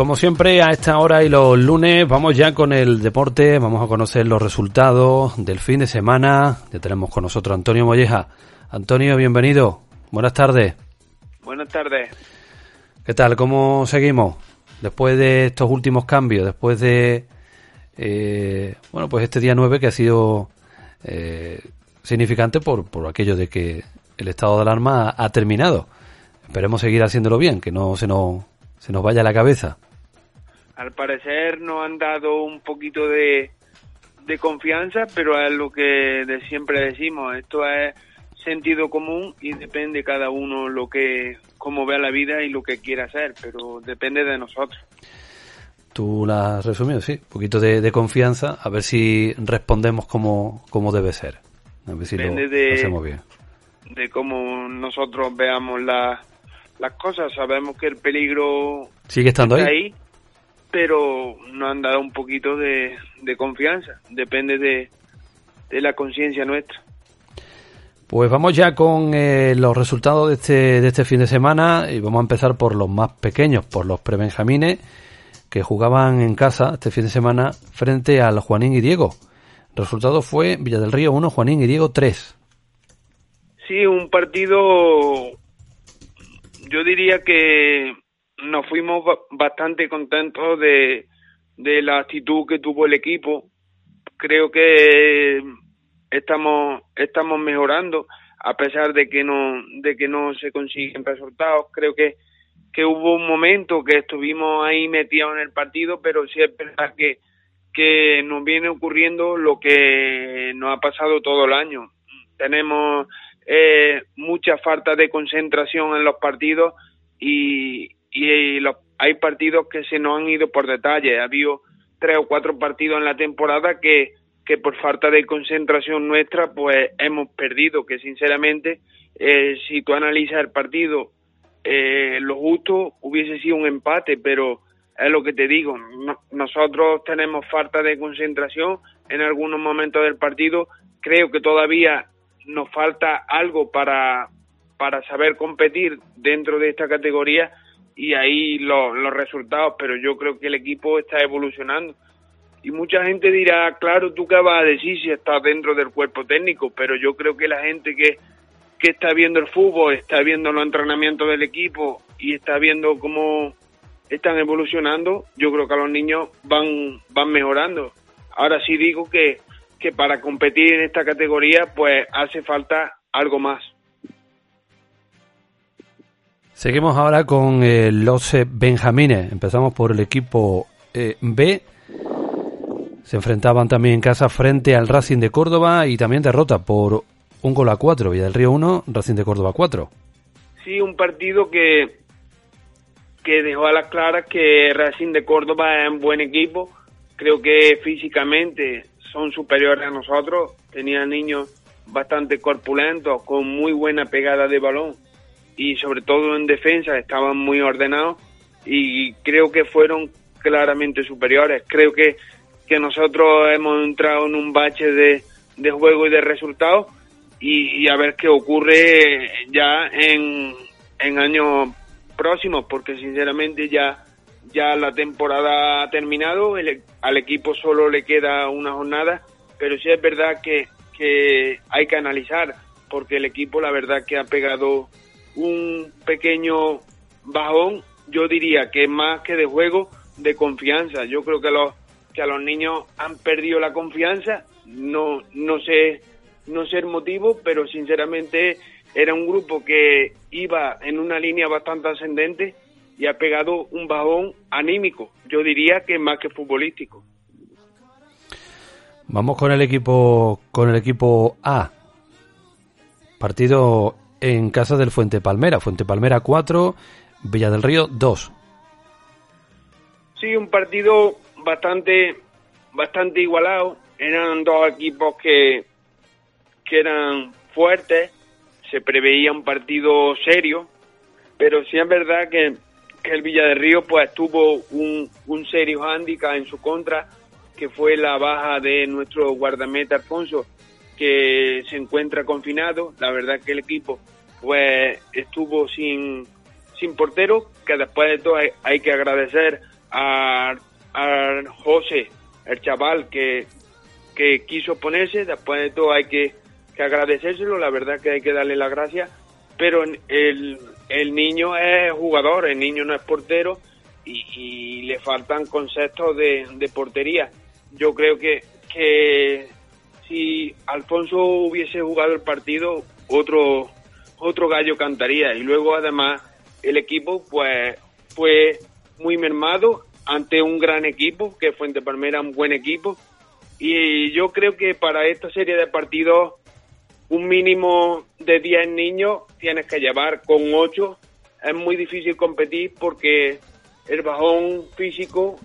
Como siempre, a esta hora y los lunes vamos ya con el deporte, vamos a conocer los resultados del fin de semana. Ya tenemos con nosotros a Antonio Molleja. Antonio, bienvenido. Buenas tardes. Buenas tardes. ¿Qué tal? ¿Cómo seguimos? Después de estos últimos cambios, después de, eh, bueno, pues este día 9 que ha sido eh, significante por, por aquello de que el estado de alarma ha terminado. Esperemos seguir haciéndolo bien, que no se nos, se nos vaya la cabeza. Al parecer nos han dado un poquito de, de confianza, pero es lo que de siempre decimos, esto es sentido común y depende cada uno lo que cómo vea la vida y lo que quiera hacer, pero depende de nosotros. Tú la has resumido, sí, un poquito de, confianza, a ver si respondemos como, como debe ser. A ver si depende de, hacemos bien. De cómo nosotros veamos la, las cosas, sabemos que el peligro sigue estando ahí, pero nos han dado un poquito de, de confianza, depende de, de la conciencia nuestra. Pues vamos ya con eh, los resultados de este, de este fin de semana y vamos a empezar por los más pequeños, por los prebenjamines que jugaban en casa este fin de semana frente al Juanín y Diego. El resultado fue Villa del Río 1, Juanín y Diego 3. Sí, un partido, yo diría que nos fuimos bastante contentos de, de la actitud que tuvo el equipo. Creo que estamos estamos mejorando a pesar de que no de que no se consiguen resultados creo que que hubo un momento que estuvimos ahí metidos en el partido pero sí es verdad que que nos viene ocurriendo lo que nos ha pasado todo el año tenemos eh, mucha falta de concentración en los partidos y, y los, hay partidos que se nos han ido por detalle. Ha habido tres o cuatro partidos en la temporada que que por falta de concentración nuestra pues hemos perdido, que sinceramente eh, si tú analizas el partido, eh, lo justo hubiese sido un empate, pero es lo que te digo, nosotros tenemos falta de concentración en algunos momentos del partido, creo que todavía nos falta algo para, para saber competir dentro de esta categoría y ahí los resultados, pero yo creo que el equipo está evolucionando y mucha gente dirá, claro, tú qué vas a decir si estás dentro del cuerpo técnico, pero yo creo que la gente que, que está viendo el fútbol, está viendo los entrenamientos del equipo y está viendo cómo están evolucionando, yo creo que a los niños van, van mejorando. Ahora sí digo que, que para competir en esta categoría pues hace falta algo más. Seguimos ahora con eh, los Benjamines. Empezamos por el equipo eh, B se enfrentaban también en casa frente al Racing de Córdoba y también derrota por un gol a cuatro. Villa del Río 1, Racing de Córdoba 4. Sí, un partido que, que dejó a las claras que Racing de Córdoba es un buen equipo. Creo que físicamente son superiores a nosotros. Tenían niños bastante corpulentos, con muy buena pegada de balón y sobre todo en defensa estaban muy ordenados y creo que fueron claramente superiores. Creo que que nosotros hemos entrado en un bache de, de juego y de resultados y, a ver qué ocurre ya en, en años próximos, porque sinceramente ya, ya la temporada ha terminado, al equipo solo le queda una jornada, pero sí es verdad que, que hay que analizar, porque el equipo la verdad que ha pegado un pequeño bajón, yo diría que más que de juego, de confianza. Yo creo que los que a los niños han perdido la confianza, no, no sé, no sé el motivo, pero sinceramente era un grupo que iba en una línea bastante ascendente y ha pegado un bajón anímico, yo diría que más que futbolístico. Vamos con el equipo con el equipo A. Partido en casa del Fuente Palmera, Fuente Palmera 4, Villa del Río 2. Sí, un partido bastante bastante igualado. Eran dos equipos que, que eran fuertes, se preveía un partido serio, pero sí es verdad que, que el Villa de Río pues tuvo un, un serio hándicap en su contra, que fue la baja de nuestro guardameta Alfonso, que se encuentra confinado. La verdad que el equipo pues estuvo sin, sin portero, que después de todo hay que agradecer a, a José, el chaval que, que quiso ponerse, después de todo hay que, que agradecérselo, la verdad que hay que darle las gracias, pero el, el niño es jugador, el niño no es portero y, le faltan conceptos de, de, portería. Yo creo que, que si Alfonso hubiese jugado el partido, otro, otro gallo cantaría. Y luego además el equipo pues fue muy mermado ante un gran equipo, que Fuente Palmera un buen equipo. Y yo creo que para esta serie de partidos un mínimo de 10 niños tienes que llevar con 8. Es muy difícil competir porque el bajón físico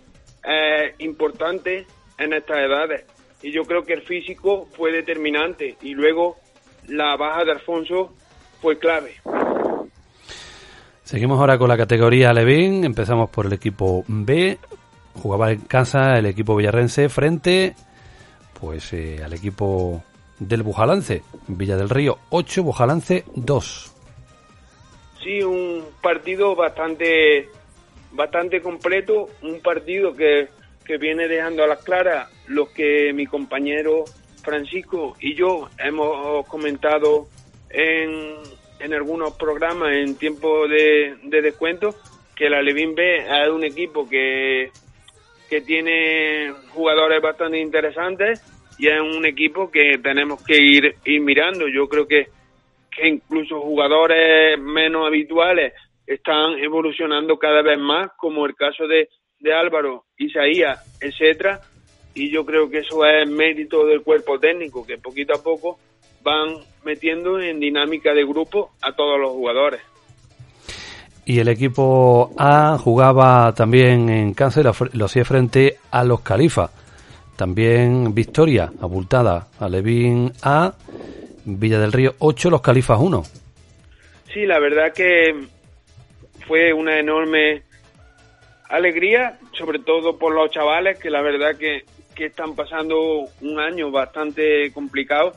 es importante en estas edades. Y yo creo que el físico fue determinante. Y luego la baja de Alfonso fue clave. Seguimos ahora con la categoría Levín. Empezamos por el equipo B. Jugaba en casa el equipo villarrense frente pues eh, al equipo del Bujalance. Villa del Río 8, Bujalance 2. Sí, un partido bastante bastante completo, un partido que, que viene dejando a las claras lo que mi compañero Francisco y yo hemos comentado en, en algunos programas en tiempo de, descuento, que la Levin B es un equipo que, que tiene jugadores bastante interesantes y es un equipo que tenemos que ir, ir mirando. Yo creo que, que incluso jugadores menos habituales están evolucionando cada vez más, como el caso de, de Álvaro, Isaías, etcétera, y yo creo que eso es mérito del cuerpo técnico, que poquito a poco van metiendo en dinámica de grupo a todos los jugadores. Y el equipo A jugaba también en cáncer, lo hacía frente a los Califas. También victoria abultada a Levín A, Villa del Río 8, los Califas 1. Sí, la verdad que fue una enorme alegría, sobre todo por los chavales, que la verdad que, que están pasando un año bastante complicado.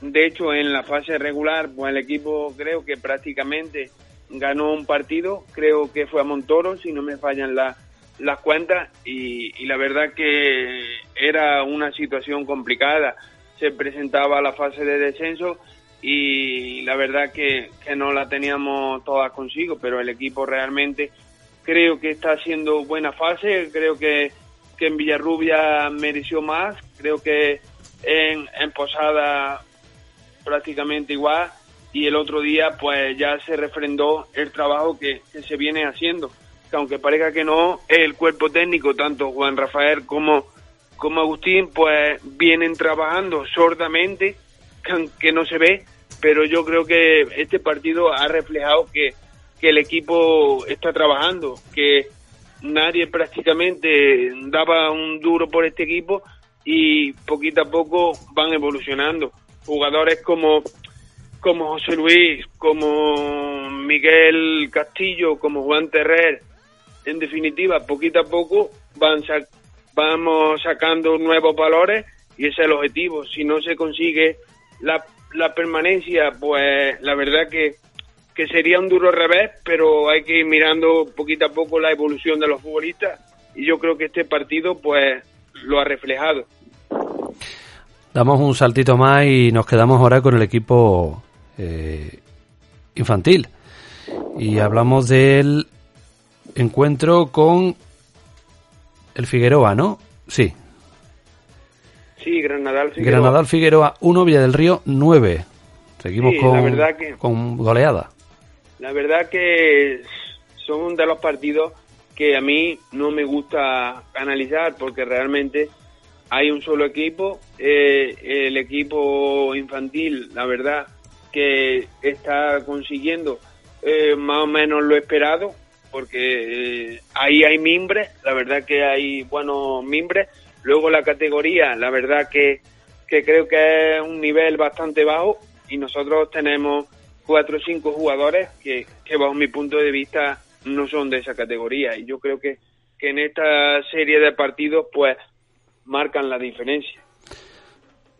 De hecho, en la fase regular, pues el equipo creo que prácticamente ganó un partido, creo que fue a Montoro, si no me fallan las cuentas, y, la verdad que era una situación complicada. Se presentaba la fase de descenso y la verdad que, que no la teníamos todas consigo, pero el equipo realmente creo que está haciendo buena fase, creo que, que en Villarrubia mereció más, creo que en, Posada prácticamente igual. Y el otro día pues ya se refrendó el trabajo que, se viene haciendo. Que aunque parezca que no, el cuerpo técnico, tanto Juan Rafael como, como Agustín, pues vienen trabajando sordamente, que no se ve, pero yo creo que este partido ha reflejado que, que el equipo está trabajando, que nadie prácticamente daba un duro por este equipo y poquito a poco van evolucionando jugadores como, como José Luis, como Miguel Castillo, como Juan Terrer, en definitiva, poquito a poco van vamos sacando nuevos valores y ese es el objetivo. Si no se consigue la, la permanencia, pues la verdad que, que sería un duro revés, pero hay que ir mirando poquito a poco la evolución de los futbolistas y yo creo que este partido pues lo ha reflejado. Damos un saltito más y nos quedamos ahora con el equipo eh, infantil. Y hablamos del encuentro con el Figueroa, ¿no? Sí. Sí, Granadal Figueroa. Granadal Figueroa 1, Villa del Río 9. Seguimos con, con goleada. La verdad que son de los partidos que a mí no me gusta analizar porque realmente hay un solo equipo, eh, el equipo infantil, la verdad que está consiguiendo eh, más o menos lo esperado, porque eh, ahí hay mimbres, la verdad que hay buenos mimbres. Luego la categoría, la verdad que, que creo que es un nivel bastante bajo y nosotros tenemos cuatro o cinco jugadores que, que bajo mi punto de vista no son de esa categoría y yo creo que, que en esta serie de partidos pues marcan la diferencia.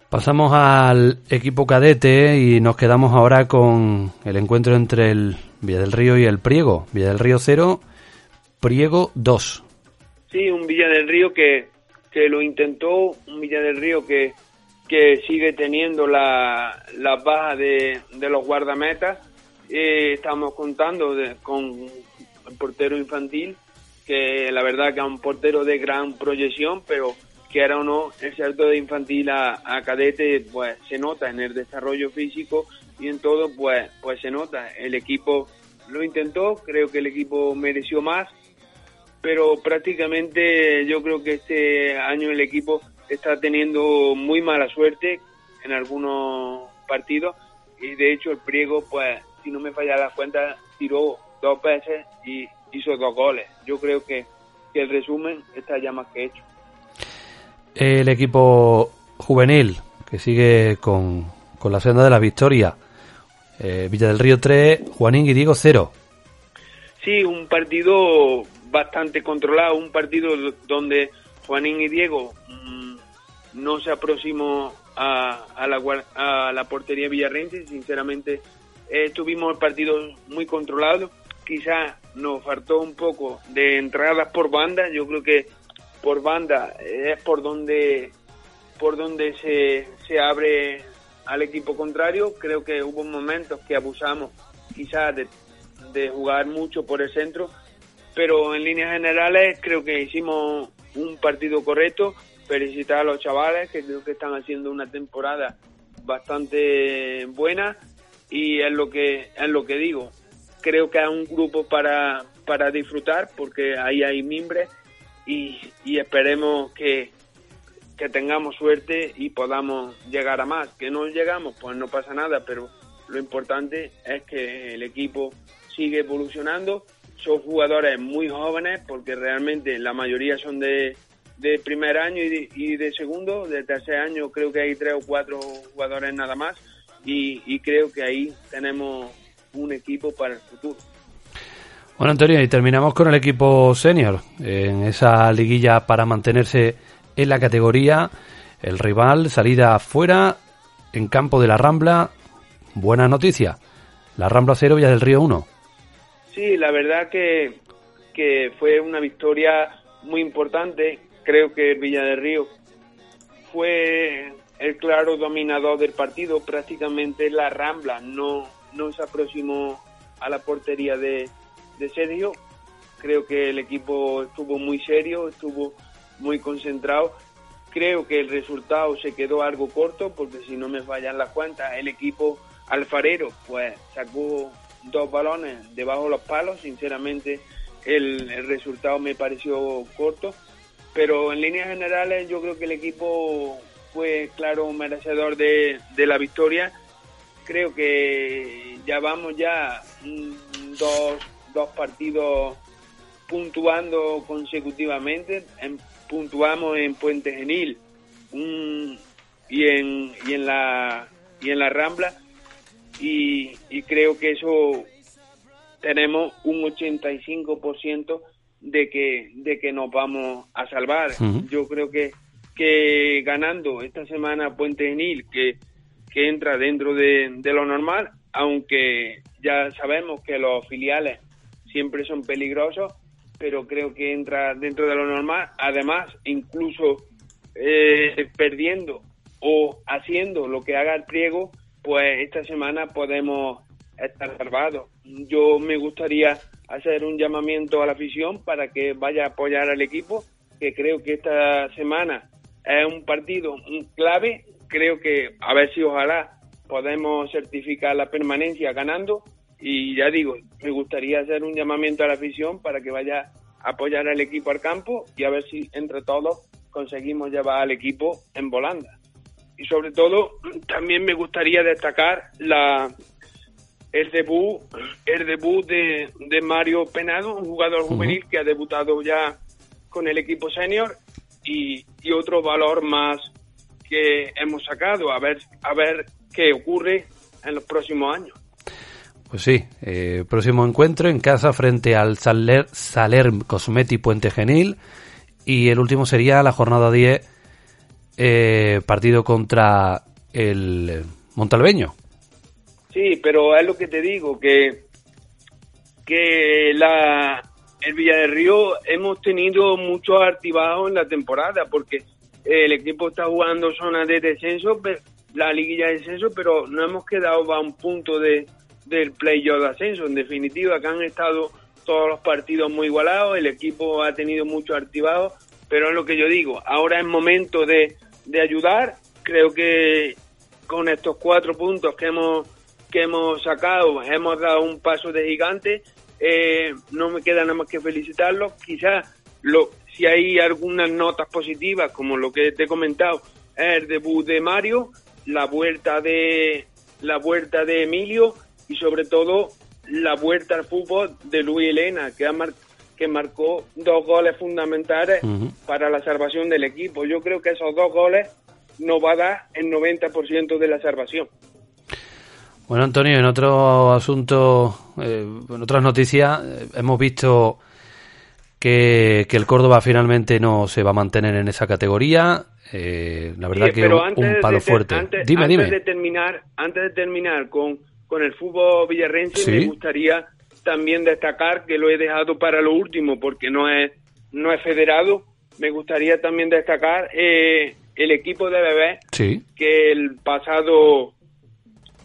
Pasamos al equipo cadete y nos quedamos ahora con el encuentro entre el Villa del Río y el Priego. Villa del Río 0, Priego 2. Sí, un Villa del Río que, que lo intentó, un Villa del Río que, que sigue teniendo la, la baja de, de los guardametas. Eh, estamos contando con el portero infantil, que la verdad que es un portero de gran proyección, pero que era o no, el salto de infantil a, a, cadete, pues se nota en el desarrollo físico y en todo, pues, pues se nota. El equipo lo intentó, creo que el equipo mereció más, pero prácticamente yo creo que este año el equipo está teniendo muy mala suerte en algunos partidos y de hecho el Priego, pues si no me falla la cuenta, tiró dos veces y hizo dos goles. Yo creo que, que el resumen está ya más que hecho. El equipo juvenil que sigue con, con la senda de la victoria. Eh, Villa del Río 3, Juanín y Diego 0. Sí, un partido bastante controlado, un partido donde Juanín y Diego mmm, no se aproximó a, la, a la portería villarrense, sinceramente eh, tuvimos partido muy controlado, quizá nos faltó un poco de entradas por banda, yo creo que por banda es por donde por donde se, se abre al equipo contrario, creo que hubo momentos que abusamos quizás de, de jugar mucho por el centro, pero en líneas generales creo que hicimos un partido correcto. Felicitar a los chavales que creo que están haciendo una temporada bastante buena y es lo que es lo que digo. Creo que hay un grupo para, para disfrutar porque ahí hay mimbres y, y esperemos que, que tengamos suerte y podamos llegar a más. Que no llegamos, pues no pasa nada, pero lo importante es que el equipo sigue evolucionando son jugadores muy jóvenes porque realmente la mayoría son de, de primer año y de, y de, segundo, de tercer año creo que hay tres o cuatro jugadores nada más y, y creo que ahí tenemos un equipo para el futuro. Bueno, Antonio, y terminamos con el equipo senior en esa liguilla para mantenerse en la categoría. El rival, salida afuera, en campo de la Rambla. Buena noticia. La Rambla 0, Villa del Río 1. Sí, la verdad que, que fue una victoria muy importante. Creo que Villa del Río fue el claro dominador del partido. Prácticamente la Rambla no, no se aproximó a la portería de, de Sergio. Creo que el equipo estuvo muy serio, estuvo muy concentrado. Creo que el resultado se quedó algo corto porque si no me fallan las cuentas, el equipo alfarero pues sacó dos balones debajo de los palos. Sinceramente, el, el, resultado me pareció corto. Pero en líneas generales, yo creo que el equipo fue, claro, merecedor de, la victoria. Creo que ya vamos ya dos, dos partidos puntuando consecutivamente. En, puntuamos en Puente Genil un, y, en, y, en la, y en la Rambla y, y creo que eso tenemos un 85% de que de que nos vamos a salvar. Uh -huh. Yo creo que que ganando esta semana Puente Genil, que, que entra dentro de, de, lo normal, aunque ya sabemos que los filiales siempre son peligrosos, pero creo que entra dentro de lo normal. Además, incluso eh, perdiendo o haciendo lo que haga el pliego, pues esta semana podemos estar salvados. Yo me gustaría hacer un llamamiento a la afición para que vaya a apoyar al equipo, que creo que esta semana es un partido clave. Creo que a ver si ojalá podemos certificar la permanencia ganando. Y ya digo, me gustaría hacer un llamamiento a la afición para que vaya a apoyar al equipo al campo y a ver si entre todos conseguimos llevar al equipo en volanda y sobre todo también me gustaría destacar la el debut el debut de, de Mario Penado un jugador uh -huh. juvenil que ha debutado ya con el equipo senior y, y, otro valor más que hemos sacado a ver a ver qué ocurre en los próximos años pues sí, eh, próximo encuentro en casa frente al Saler, Saler Cosmeti Puente Genil y el último sería la jornada 10 eh, partido contra el Montalbeño. Sí, pero es lo que te digo, que, que la, el Villa del Río hemos tenido muchos activados en la temporada porque el equipo está jugando zona de descenso, la liguilla de descenso, pero no hemos quedado a un punto de, del playoff de ascenso. En definitiva, que han estado todos los partidos muy igualados, el equipo ha tenido muchos activados, pero es lo que yo digo, ahora es momento de, de ayudar, creo que con estos cuatro puntos que hemos que hemos sacado hemos dado un paso de gigante eh, no me queda nada más que felicitarlos quizás lo si hay algunas notas positivas como lo que te he comentado el debut de Mario la vuelta de la vuelta de Emilio y sobre todo la vuelta al fútbol de Luis Elena que ha que marcó dos goles fundamentales para la salvación del equipo. Yo creo que esos dos goles no va a dar el 90% de la salvación. Bueno, Antonio, en otro asunto, eh, en otras noticias, eh, hemos visto que, el Córdoba finalmente no se va a mantener en esa categoría. Eh, la verdad que un, palo fuerte. Antes, dime, dime. De terminar, antes de terminar con, con el fútbol villarrense, me gustaría también destacar que lo he dejado para lo último porque no es, no es federado. Me gustaría también destacar eh, el equipo de bebé que el pasado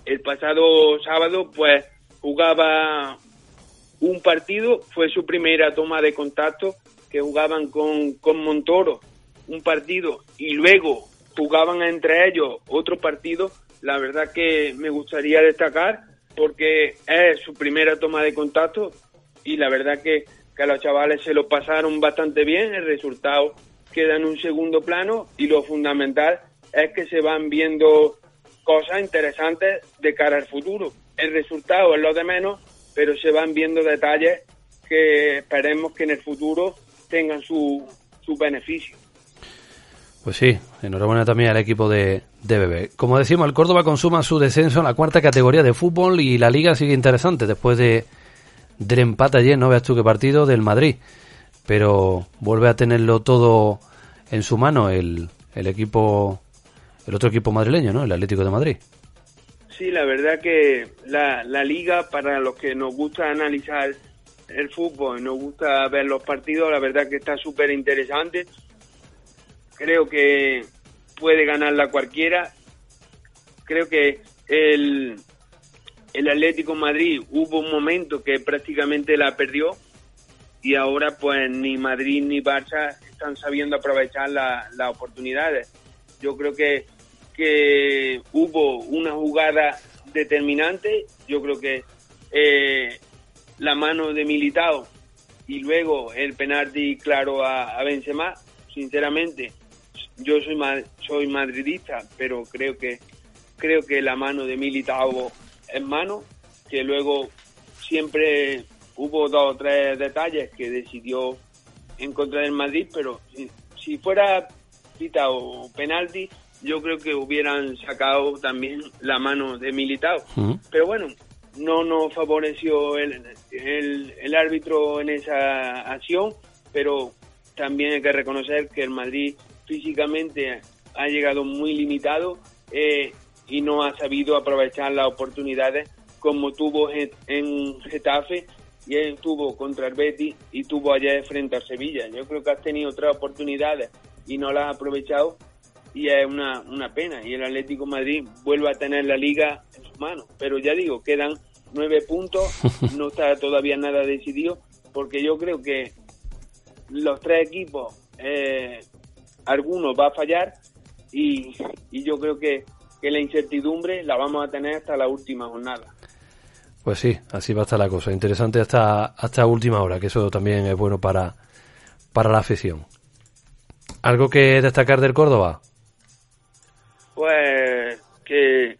el pasado sábado pues jugaba un partido fue su primera toma de contacto que jugaban con, con Montoro un partido. Y luego jugaban entre ellos otro partido la verdad que me gustaría destacar porque es su primera toma de contacto y la verdad que, que a los chavales se lo pasaron bastante bien el resultado queda en un segundo plano y lo fundamental es que se van viendo cosas interesantes de cara al futuro. El resultado es lo de menos, pero se van viendo detalles que esperemos que en el futuro tengan su, su beneficio. Pues sí, enhorabuena también al equipo de, de Bebé. Como decimos, el Córdoba consuma su descenso en la cuarta categoría de fútbol y la liga sigue interesante después de del empate ayer, no veas tú qué partido, del Madrid pero vuelve a tenerlo todo en su mano el, el equipo, el otro equipo madrileño, ¿no? El Atlético de Madrid. Sí, la verdad que la, la liga, para los que nos gusta analizar el fútbol, nos gusta ver los partidos, la verdad que está súper interesante. Creo que puede ganarla cualquiera. Creo que el, el Atlético Madrid hubo un momento que prácticamente la perdió y ahora pues ni Madrid ni Barça están sabiendo aprovechar las oportunidades. Yo creo que, que hubo una jugada determinante, yo creo que eh, la mano de Militao y luego el penalti claro a, a Benzema, sinceramente, yo soy soy madridista, pero creo que creo que la mano de Militao es mano, que luego siempre hubo dos o tres detalles que decidió en contra del Madrid, pero si, fuera cita o penalti, yo creo que hubieran sacado también la mano de Militao. Pero bueno, no nos favoreció el, el, árbitro en esa acción, pero también hay que reconocer que el Madrid físicamente ha llegado muy limitado eh, y no ha sabido aprovechar las oportunidades como tuvo en Getafe y él tuvo contra el Betis y tuvo ayer frente a Sevilla. Yo creo que has tenido tres oportunidades y no las has aprovechado y es una, una pena. Y el Atlético Madrid vuelve a tener la liga en sus manos. Pero ya digo, quedan nueve puntos, no está todavía nada decidido, porque yo creo que los tres equipos, eh, algunos va a fallar y, y yo creo que, que la incertidumbre la vamos a tener hasta la última jornada. Pues sí, así va a estar la cosa. Interesante hasta, hasta última hora, que eso también es bueno para, para la afición. ¿Algo que destacar del Córdoba? Pues que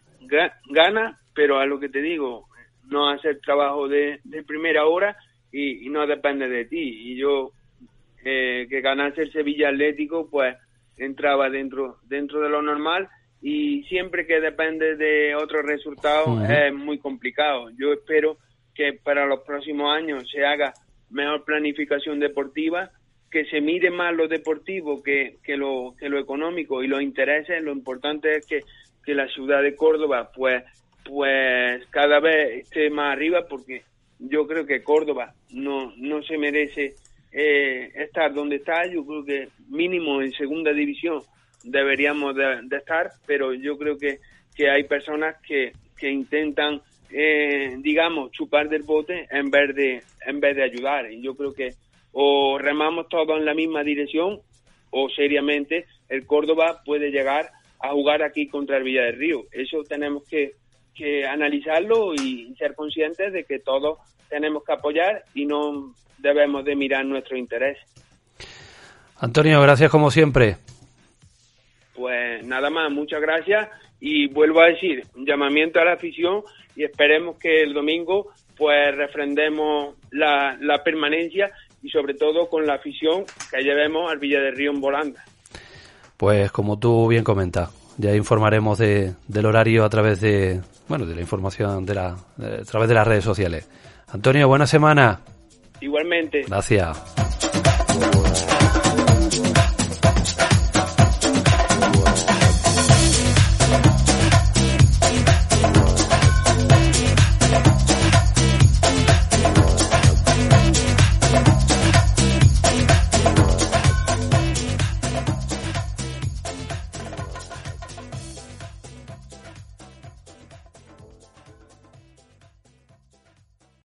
gana, pero a lo que te digo, no hace el trabajo de, primera hora y, no depende de ti. Y yo, eh, que ganase el Sevilla Atlético, pues entraba dentro, dentro de lo normal y siempre que depende de otros resultados es muy complicado. Yo espero que para los próximos años se haga mejor planificación deportiva, que se mire más lo deportivo que, que, lo, que lo económico y los intereses. Lo importante es que, que la ciudad de Córdoba pues, pues cada vez esté más arriba porque yo creo que Córdoba no, no se merece eh, estar donde está, yo creo que mínimo en segunda división deberíamos de, estar, pero yo creo que, que hay personas que, que intentan, eh, digamos, chupar del bote en vez de, en vez de ayudar. Y yo creo que o remamos todos en la misma dirección o seriamente el Córdoba puede llegar a jugar aquí contra el Villa del Río. Eso tenemos que, que analizarlo y ser conscientes de que todos tenemos que apoyar y no debemos de mirar nuestro interés. Antonio, gracias como siempre. Pues nada más, muchas gracias y vuelvo a decir, un llamamiento a la afición y esperemos que el domingo pues refrendemos la, la permanencia y sobre todo con la afición que llevemos al Villa del Río en Volanda. Pues como tú bien comentas, ya informaremos de, del horario a través de, bueno, de la información de la, a través de las redes sociales. Antonio, buena semana. Igualmente. Gracias.